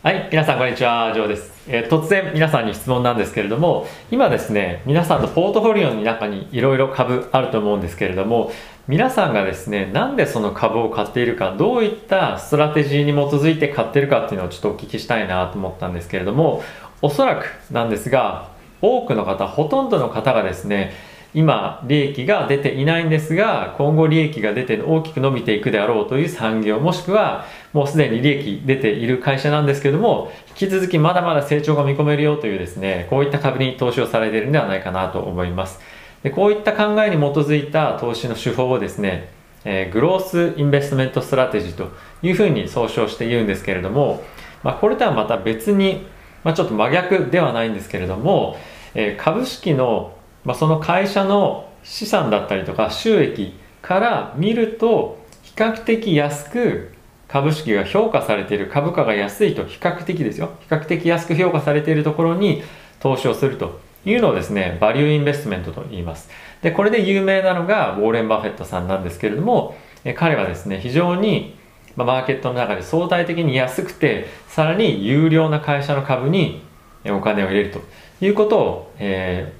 はい、皆さんこんにちは、ジョーです、えー突然皆さんに質問なんですけれども、今ですね、皆さんのポートフォリオの中にいろいろ株あると思うんですけれども、皆さんがですね、なんでその株を買っているか、どういったストラテジーに基づいて買っているかっていうのをちょっとお聞きしたいなと思ったんですけれども、おそらくなんですが、多くの方、ほとんどの方がですね、今利益が出ていないんですが今後利益が出て大きく伸びていくであろうという産業もしくはもうすでに利益出ている会社なんですけども引き続きまだまだ成長が見込めるよというですねこういった株に投資をされているんではないかなと思います。でこういった考えに基づいた投資の手法をですね、えー growth investment strategy というふうに総称して言うんですけれども、まあ、これとはまた別に、まあ、ちょっと真逆ではないんですけれども、えー株式のまあ、その会社の資産だったりとか収益から見ると比較的安く株式が評価されている株価が安いと比較的ですよ。比較的安く評価されているところに投資をするというのをですねバリューインベストメントと言います。でこれで有名なのがウォーレン・バフェットさんなんですけれども彼はですね非常にマーケットの中で相対的に安くてさらに有料な会社の株にお金を入れるということを、えー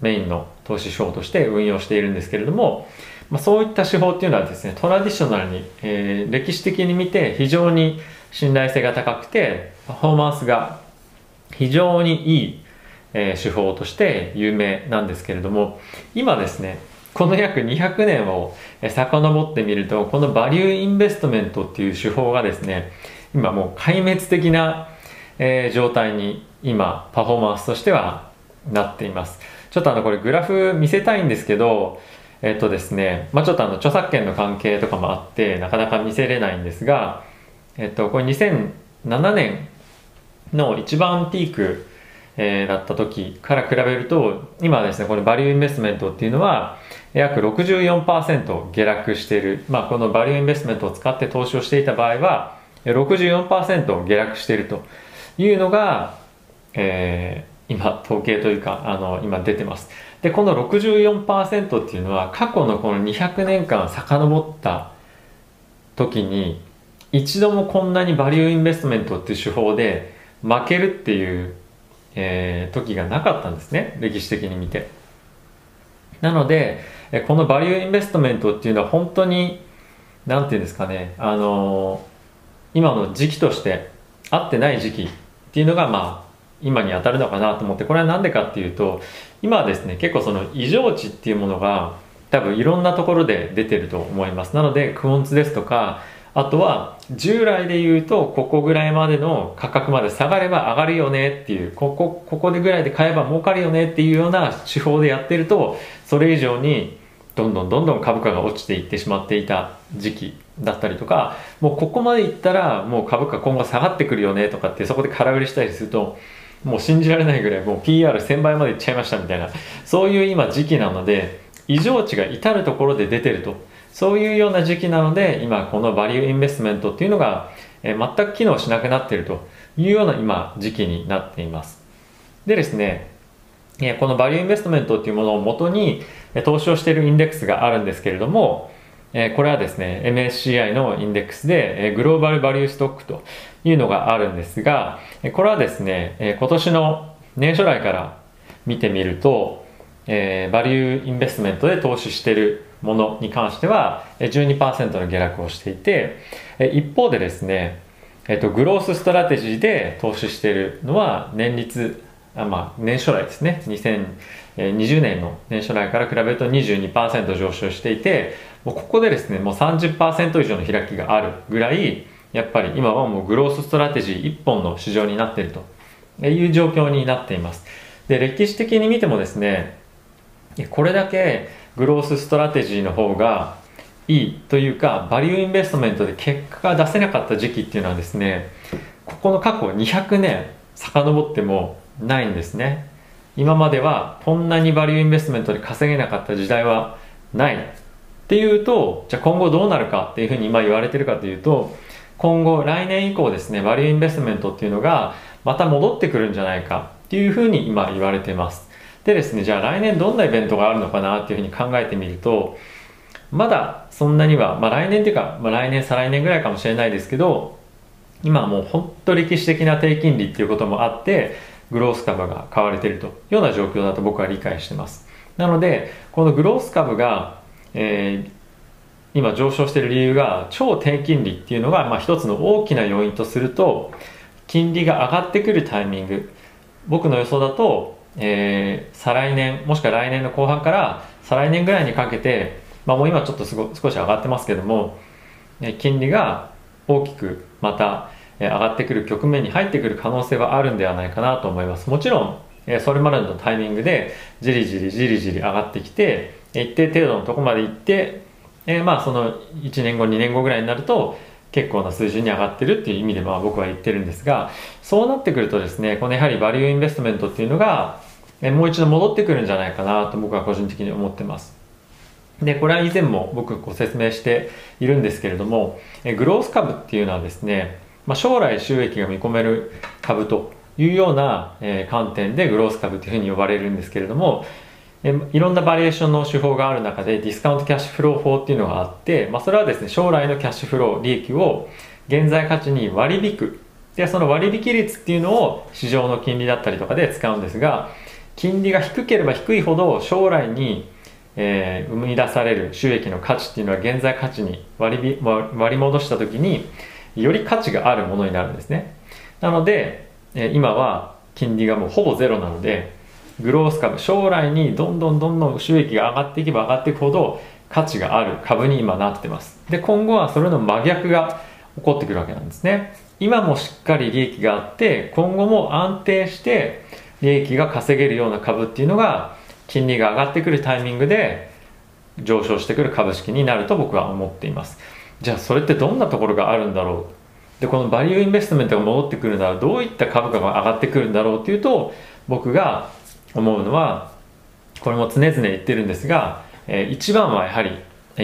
メインの投資手法として運用しているんですけれども、まあ、そういった手法っていうのはですねトラディショナルに、えー歴史的に見て非常に信頼性が高くてパフォーマンスが非常にいい、えー手法として有名なんですけれども今ですねこの約200年を遡ってみるとこのバリューインベストメントっていう手法がですね今もう壊滅的な、えー状態に今パフォーマンスとしてはなっています。ちょっとあのこれグラフ見せたいんですけどえっとですねまあちょっとあの著作権の関係とかもあってなかなか見せれないんですがえっとこれ2007年の一番ピーク、えーだった時から比べると今ですねこのバリューインベストメントっていうのは約64%下落している、まあ、このバリューインベストメントを使って投資をしていた場合は64%下落しているというのが、えー今統計というかあの今出てます。でこの64%っていうのは過去のこの200年間遡った時に一度もこんなにバリューインベストメントっていう手法で負けるっていう、えー時がなかったんですね。歴史的に見て。なのでこのバリューインベストメントっていうのは本当になんていうんですかねあのー今の時期として合ってない時期っていうのがまあ今に当たるのかなと思ってこれは何でかっていうと今はですね結構その異常値っていうものが多分いろんなところで出てると思います。なのでクオンツですとかあとは従来で言うとここぐらいまでの価格まで下がれば上がるよねっていうここここでぐらいで買えば儲かるよねっていうような手法でやってるとそれ以上にどんどんどんどん株価が落ちていってしまっていた時期だったりとかもうここまでいったらもう株価今後下がってくるよねとかってそこで空売りしたりするともう信じられないぐらいもう PR1000 倍までいっちゃいましたみたいなそういう今時期なので異常値が至るところで出てると。そういうような時期なので今このバリューインベストメントっていうのが、えー全く機能しなくなってると。いうような今時期になっています。でですねえーこのバリューインベストメントっていうものを元に投資をしているインデックスがあるんですけれども、えこれはですね MSCI のインデックスで、えグローバルバリューストックというのがあるんですがえこれはですね、え今年の年初来から見てみると、えバリューインベストメントで投資しているものに関してはえー12%の下落をしていてえ一方でですねえっと、 growth strategy で投資しているのは年率あまあ年初来ですね。2020年の年初来から比べると22%上昇していてもうここでですねもう30%以上の開きがあるぐらいやっぱり今はもう growth strategy 一本の市場になっているという状況になっています。で歴史的に見てもですねこれだけ growth strategy の方がいいというかバリューインベストメントで結果が出せなかった時期っていうのはですねここの過去200年遡ってもないんですね。今まではこんなにバリューインベストメントで稼げなかった時代はない。っていうとじゃあ今後どうなるかっていうふうに今言われてるかというと今後来年以降ですねバリューインベストメントっていうのがまた戻ってくるんじゃないかっていうふうに今言われてます。でですねじゃあ来年どんなイベントがあるのかなっていうふうに考えてみるとまだそんなには、まあ、来年っていうか、まあ、来年再来年ぐらいかもしれないですけど今もう本当歴史的な低金利っていうこともあってグロース株が買われているというような状況だと僕は理解してます。なのでこのグロース株が、えー、今上昇している理由が超低金利っていうのが、まあ、一つの大きな要因とすると金利が上がってくるタイミング。僕の予想だと、えー、再来年もしくは来年の後半から再来年ぐらいにかけて、まあ、もう今ちょっとすご少し上がってますけどもえ金利が大きくまた上がってくる局面に入ってくる可能性はあるんではないかなと思います。もちろんそれまでのタイミングでじりじりじりじり上がってきて一定程度のとこまで行ってえまあその1年後2年後ぐらいになると結構な水準に上がってるっていう意味でまあ僕は言ってるんですがそうなってくるとですねこのやはりバリューインベストメントっていうのがもう一度戻ってくるんじゃないかなと僕は個人的に思ってます。でこれは以前も僕ご説明しているんですけれどもグロース株っていうのはですね、まあ、将来収益が見込める株というような、え観点でグロース株というふうに呼ばれるんですけれどもいろんなバリエーションの手法がある中でディスカウントキャッシュフロー法っていうのがあって、まあ、それはですね将来のキャッシュフロー利益を現在価値に割り引く。でその割引率っていうのを市場の金利だったりとかで使うんですが金利が低ければ低いほど将来に、えー、生み出される収益の価値っていうのは現在価値に割り割り戻した時により価値があるものになるんですね。なので、え、今は金利がもうほぼゼロなのでグロース株将来にどんどんどんどん収益が上がっていけば上がっていくほど価値がある株に今なってます。で今後はそれの真逆が起こってくるわけなんですね。今もしっかり利益があって今後も安定して利益が稼げるような株っていうのが金利が上がってくるタイミングで上昇してくる株式になると僕は思っています。じゃあそれってどんなところがあるんだろう。でこのバリューインベストメントが戻ってくるならどういった株価が上がってくるんだろうっていうと僕が思うのはこれも常々言ってるんですが、え一番はやはり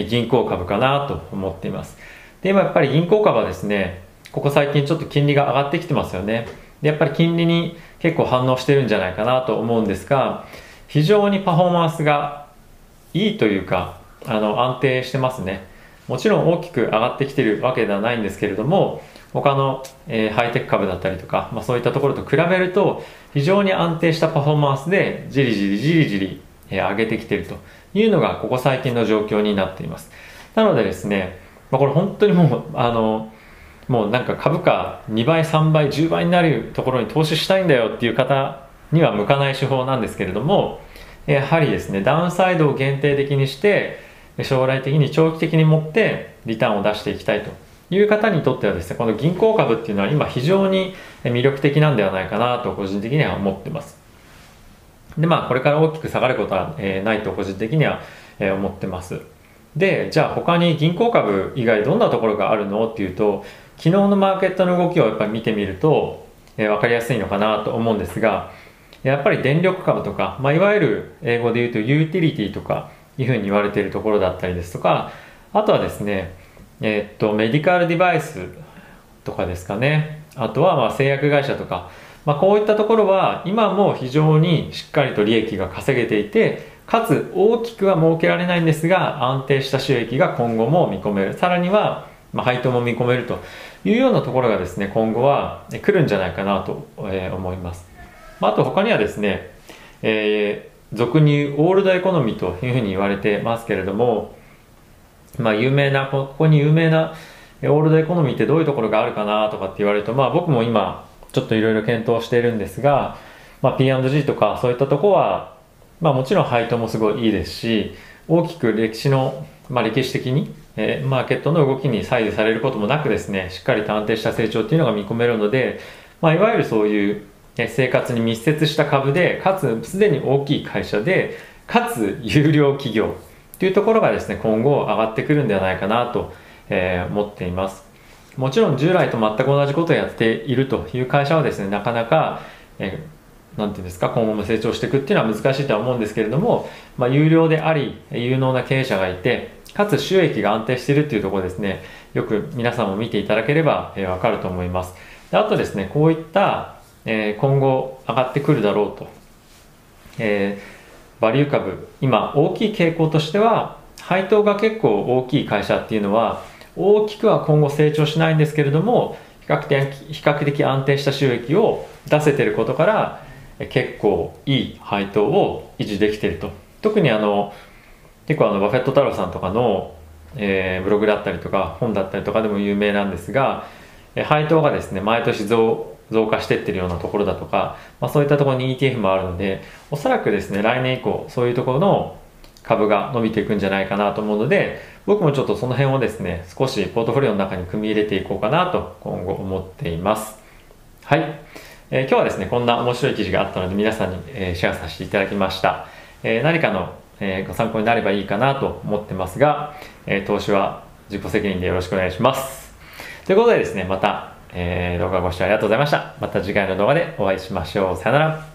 銀行株かなと思っています。で今やっぱり銀行株はですねここ最近ちょっと金利が上がってきてますよね。でやっぱり金利に結構反応してるんじゃないかなと思うんですが非常にパフォーマンスがいいというかあの安定してますね。もちろん大きく上がってきてるわけではないんですけれども他の、えー、ハイテク株だったりとか、まあ、そういったところと比べると非常に安定したパフォーマンスでじりじりじりじり、え、上げてきているというのがここ最近の状況になっています。なのでですね、まあ、これ本当にもうあのもうなんか株価2倍3倍10倍になるところに投資したいんだよっていう方には向かない手法なんですけれどもやはりですねダウンサイドを限定的にして将来的に長期的に持ってリターンを出していきたいという方にとってはですねこの銀行株っていうのは今非常に魅力的なんではないかなと個人的には思ってます。でまあこれから大きく下がることは、ないと個人的には、思ってます。でじゃあ他に銀行株以外どんなところがあるのっていうと昨日のマーケットの動きをやっぱり見てみると、えー、分かりやすいのかなと思うんですがやっぱり電力株とか、まあ、いわゆる英語で言うとユーティリティとかいうふうに言われているところだったりですとかあとはですねえ、っとメディカルデバイスとかですかね。あとはまあ製薬会社とか、まあ、こういったところは今も非常にしっかりと利益が稼げていてかつ大きくは儲けられないんですが安定した収益が今後も見込める。さらにはまあ配当も見込めるというようなところがですね今後は来るんじゃないかなと思います、まあ、あと他にはですね、えー、俗にオールドエコノミーというふうに言われてますけれどもまあ有名な、ここに有名なオールドエコノミーってどういうところがあるかなとかって言われると、まあ僕も今ちょっといろいろ検討しているんですが、まあ P&G とかそういったとこは、まあもちろん配当もすごいいいですし、大きく歴史の、まあ歴史的に、えー、マーケットの動きに左右されることもなくですね、しっかりと安定した成長っていうのが見込めるので、まあいわゆるそういう生活に密接した株で、かつすでに大きい会社で、かつ有料企業、というところがですね、今後上がってくるんではないかなと、えー、思っています。もちろん従来と全く同じことをやっているという会社はですね、なかなか、えー、なんていうんですか、今後も成長していくっていうのは難しいとは思うんですけれども、まあ、有料であり、有能な経営者がいて、かつ収益が安定しているっていうところですね、よく皆さんも見ていただければ、えー、わかると思います。であとですね、こういった、えー、今後上がってくるだろうと、えーバリュー株。今大きい傾向としては配当が結構大きい会社っていうのは大きくは今後成長しないんですけれども比較的比較的安定した収益を出せてることから結構いい配当を維持できてると。特にあの結構あのバフェット太郎さんとかの、えー、ブログだったりとか本だったりとかでも有名なんですが配当がですね毎年増増加していってるようなところだとか、まあ、そういったところに ETF もあるのでおそらくですね来年以降そういうところの株が伸びていくんじゃないかなと思うので僕もちょっとその辺をですね少しポートフォリオの中に組み入れていこうかなと今後思っています。はい、えー、今日はですねこんな面白い記事があったので皆さんに、えー、シェアさせていただきました、えー、何かの、えご参考になればいいかなと思ってますが、え投資は自己責任でよろしくお願いします。ということでですねまた、え動画ご視聴ありがとうございました。また次回の動画でお会いしましょう。さよなら。